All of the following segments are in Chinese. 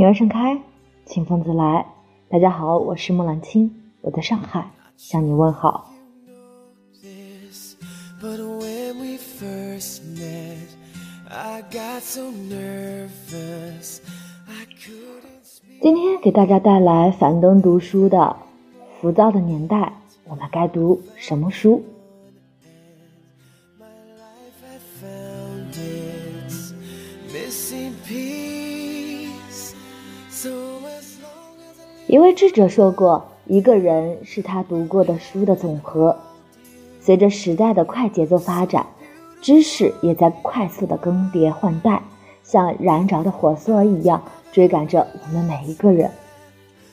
女儿盛开，清风自来。大家好，我是木兰青，我在上海向你问好。今天给大家带来樊登读书的《浮躁的年代》，我们该读什么书？一位智者说过：“一个人是他读过的书的总和。”随着时代的快节奏发展，知识也在快速的更迭换代，像燃着的火索一样追赶着我们每一个人。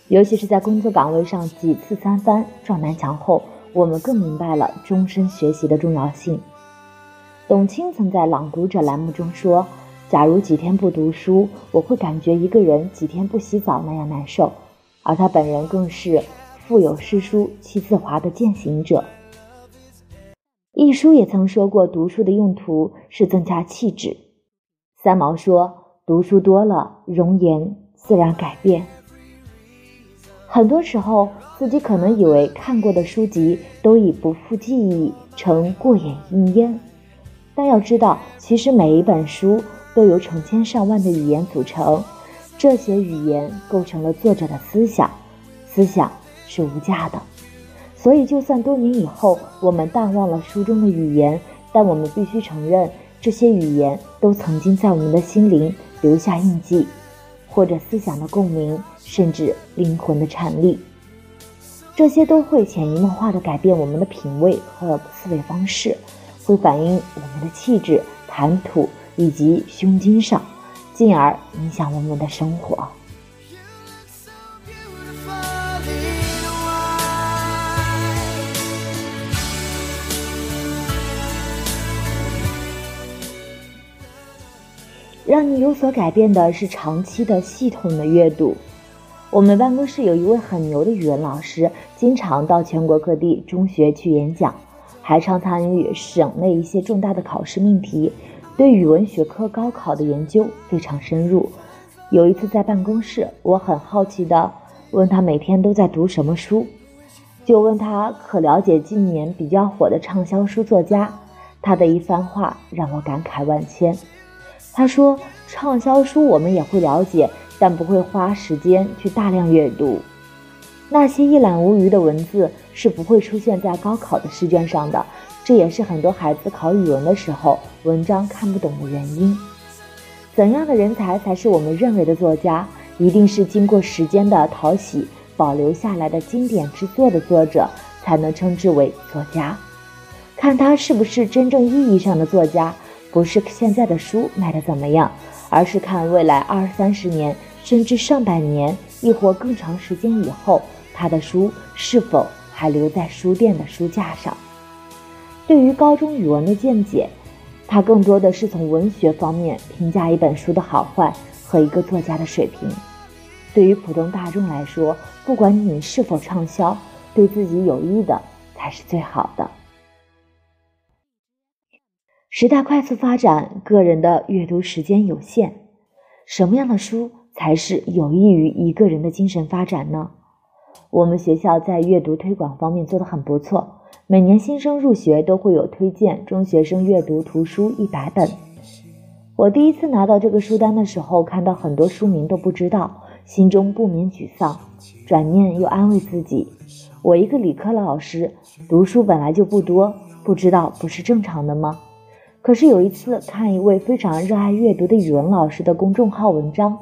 尤其是在工作岗位上几次三番撞南墙后，我们更明白了终身学习的重要性。董卿曾在《朗读者》栏目中说：“假如几天不读书，我会感觉一个人几天不洗澡那样难受。”而他本人更是腹有诗书气自华的践行者。一书也曾说过，读书的用途是增加气质。三毛说，读书多了，容颜自然改变。很多时候，自己可能以为看过的书籍都已不复记忆，成过眼云烟，但要知道，其实每一本书都由成千上万的语言组成。这些语言构成了作者的思想，思想是无价的，所以就算多年以后我们淡忘了书中的语言，但我们必须承认，这些语言都曾经在我们的心灵留下印记，或者思想的共鸣，甚至灵魂的颤栗。这些都会潜移默化地改变我们的品味和思维方式，会反映我们的气质、谈吐以及胸襟上。进而影响我们的生活。让你有所改变的是长期的系统的阅读。我们办公室有一位很牛的语文老师，经常到全国各地中学去演讲，还常参与省内一些重大的考试命题。对语文学科高考的研究非常深入。有一次在办公室，我很好奇地问他每天都在读什么书，就问他可了解近年比较火的畅销书作家。他的一番话让我感慨万千。他说：“畅销书我们也会了解，但不会花时间去大量阅读。那些一览无余的文字是不会出现在高考的试卷上的。”这也是很多孩子考语文的时候文章看不懂的原因。怎样的人才才是我们认为的作家？一定是经过时间的淘洗保留下来的经典之作的作者，才能称之为作家。看他是不是真正意义上的作家，不是现在的书卖的怎么样，而是看未来二三十年，甚至上百年，亦或更长时间以后，他的书是否还留在书店的书架上。对于高中语文的见解，他更多的是从文学方面评价一本书的好坏和一个作家的水平。对于普通大众来说，不管你是否畅销，对自己有益的才是最好的。时代快速发展，个人的阅读时间有限，什么样的书才是有益于一个人的精神发展呢？我们学校在阅读推广方面做得很不错。每年新生入学都会有推荐中学生阅读图书一百本。我第一次拿到这个书单的时候，看到很多书名都不知道，心中不免沮丧。转念又安慰自己：我一个理科老师，读书本来就不多，不知道不是正常的吗？可是有一次看一位非常热爱阅读的语文老师的公众号文章，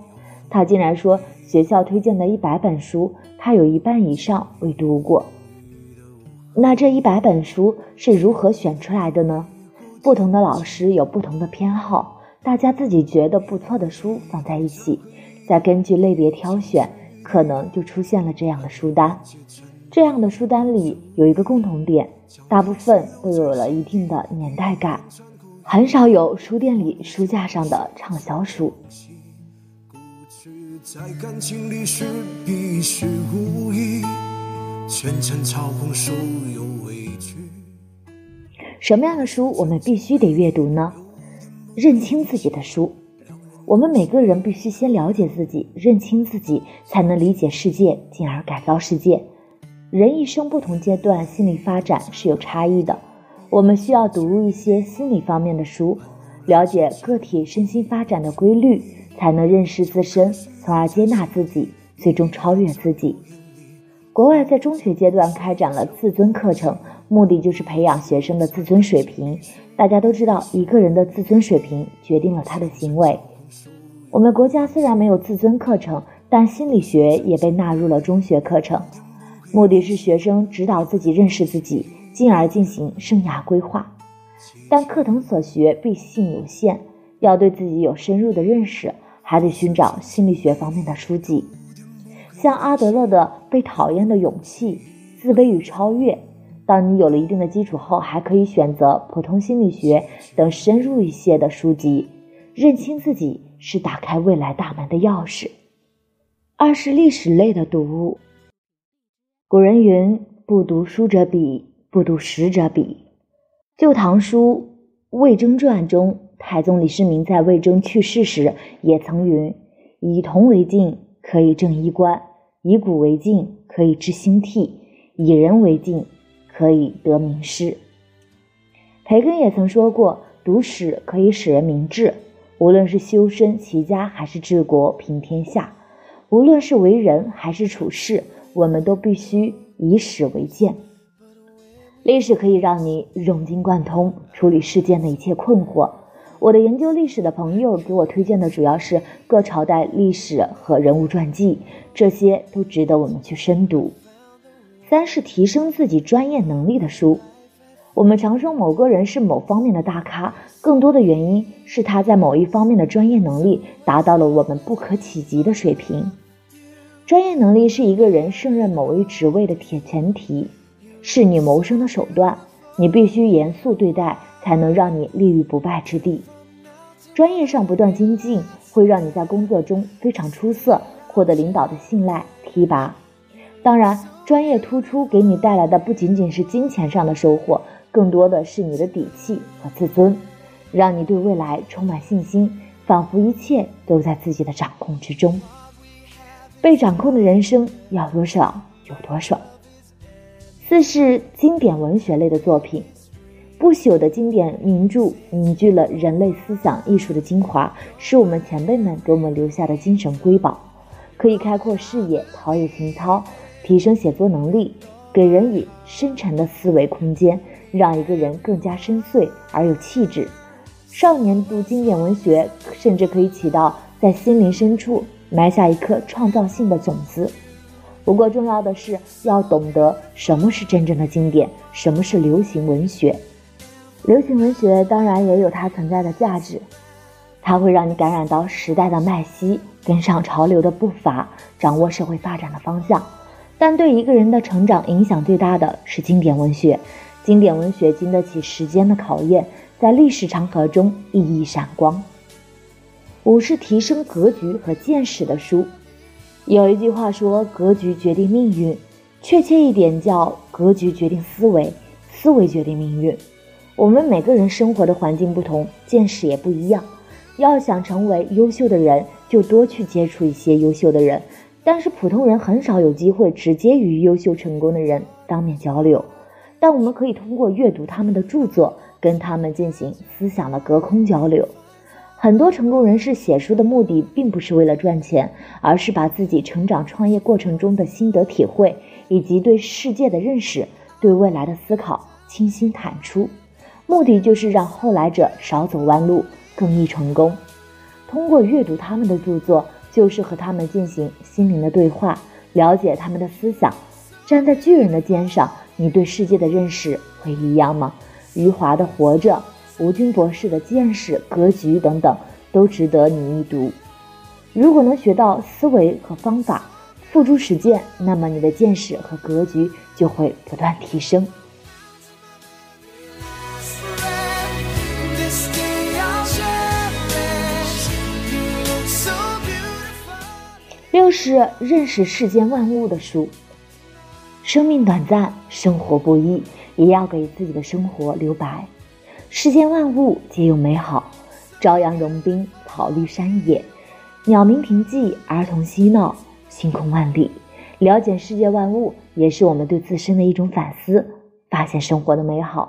他竟然说学校推荐的一百本书，他有一半以上未读过。那这一百本书是如何选出来的呢？不同的老师有不同的偏好，大家自己觉得不错的书放在一起，再根据类别挑选，可能就出现了这样的书单。这样的书单里有一个共同点，大部分都有了一定的年代感，很少有书店里书架上的畅销书。在感情里是必须无疑。前尘操控所有委屈。什么样的书我们必须得阅读呢？认清自己的书。我们每个人必须先了解自己，认清自己，才能理解世界，进而改造世界。人一生不同阶段心理发展是有差异的，我们需要读一些心理方面的书，了解个体身心发展的规律，才能认识自身，从而接纳自己，最终超越自己。国外在中学阶段开展了自尊课程，目的就是培养学生的自尊水平。大家都知道，一个人的自尊水平决定了他的行为。我们国家虽然没有自尊课程，但心理学也被纳入了中学课程，目的是学生指导自己认识自己，进而进行生涯规划。但课程所学必性有限，要对自己有深入的认识，还得寻找心理学方面的书籍，像阿德勒的《被讨厌的勇气》《自卑与超越》。当你有了一定的基础后，还可以选择普通心理学等深入一些的书籍，认清自己。是打开未来大门的钥匙。二是历史类的读物。古人云：“不读书者鄙，不读史者鄙。”《旧唐书·魏征传》中，太宗李世民在魏征去世时也曾云：“以铜为镜，可以正衣冠；以古为镜，可以知兴替；以人为镜，可以得名师。”培根也曾说过：“读史可以使人明智。”无论是修身齐家，还是治国平天下，无论是为人还是处事，我们都必须以史为鉴。历史可以让你融经贯通，处理世间的一切困惑。我的研究历史的朋友给我推荐的主要是各朝代历史和人物传记，这些都值得我们去深读。三是提升自己专业能力的书。我们常说某个人是某方面的大咖，更多的原因是他在某一方面的专业能力达到了我们不可企及的水平。专业能力是一个人胜任某一职位的铁前提，是你谋生的手段，你必须严肃对待，才能让你立于不败之地。专业上不断精进，会让你在工作中非常出色，获得领导的信赖提拔。当然，专业突出给你带来的不仅仅是金钱上的收获。更多的是你的底气和自尊，让你对未来充满信心，仿佛一切都在自己的掌控之中。被掌控的人生要多少有多爽。四是经典文学类的作品，不朽的经典名著凝聚了人类思想艺术的精华，是我们前辈们给我们留下的精神瑰宝，可以开阔视野，陶冶情操，提升写作能力，给人以深沉的思维空间。让一个人更加深邃而有气质。少年读经典文学，甚至可以起到在心灵深处埋下一颗创造性的种子。不过，重要的是要懂得什么是真正的经典，什么是流行文学。流行文学当然也有它存在的价值，它会让你感染到时代的脉息，跟上潮流的步伐，掌握社会发展的方向。但对一个人的成长影响最大的是经典文学。经典文学经得起时间的考验，在历史长河中熠熠闪光。五是提升格局和见识的书。有一句话说：“格局决定命运”，确切一点叫“格局决定思维，思维决定命运”。我们每个人生活的环境不同，见识也不一样。要想成为优秀的人，就多去接触一些优秀的人。但是普通人很少有机会直接与优秀成功的人当面交流。但我们可以通过阅读他们的著作，跟他们进行思想的隔空交流。很多成功人士写书的目的，并不是为了赚钱，而是把自己成长创业过程中的心得体会，以及对世界的认识、对未来的思考倾心坦出，目的就是让后来者少走弯路，更易成功。通过阅读他们的著作，就是和他们进行心灵的对话，了解他们的思想，站在巨人的肩上。你对世界的认识会一样吗？余华的《活着》，吴军博士的见识、格局等等，都值得你一读。如果能学到思维和方法，付诸实践，那么你的见识和格局就会不断提升。六是认识世间万物的书。生命短暂，生活不易，也要给自己的生活留白。世间万物皆有美好，朝阳融冰，草绿山野，鸟鸣亭记，儿童嬉闹，星空万里。了解世界万物，也是我们对自身的一种反思，发现生活的美好。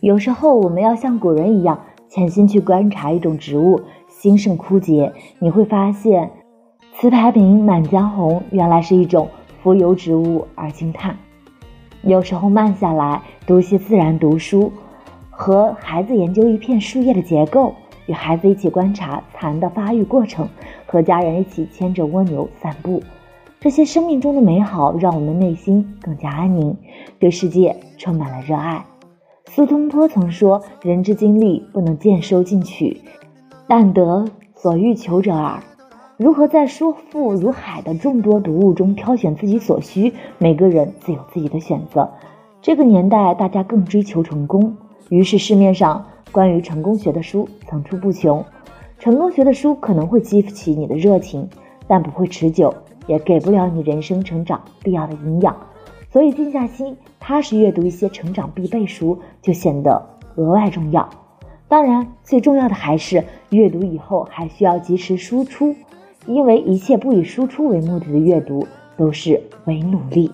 有时候，我们要像古人一样，潜心去观察一种植物兴盛枯竭，你会发现，瓷牌名《满江红》原来是一种浮游植物，而惊叹。有时候慢下来读些自然读书，和孩子研究一片树叶的结构，与孩子一起观察蚕的发育过程，和家人一起牵着蜗牛散步，这些生命中的美好让我们内心更加安宁，对世界充满了热爱。苏东坡曾说：“人之精力不能尽收尽取，但得所欲求者耳。”如何在书富如海的众多读物中挑选自己所需？每个人自有自己的选择。这个年代，大家更追求成功，于是市面上关于成功学的书层出不穷。成功学的书可能会激起你的热情，但不会持久，也给不了你人生成长必要的营养。所以，静下心，踏实阅读一些成长必备书，就显得格外重要。当然，最重要的还是阅读以后还需要及时输出。因为一切不以输出为目的的阅读都是为努力。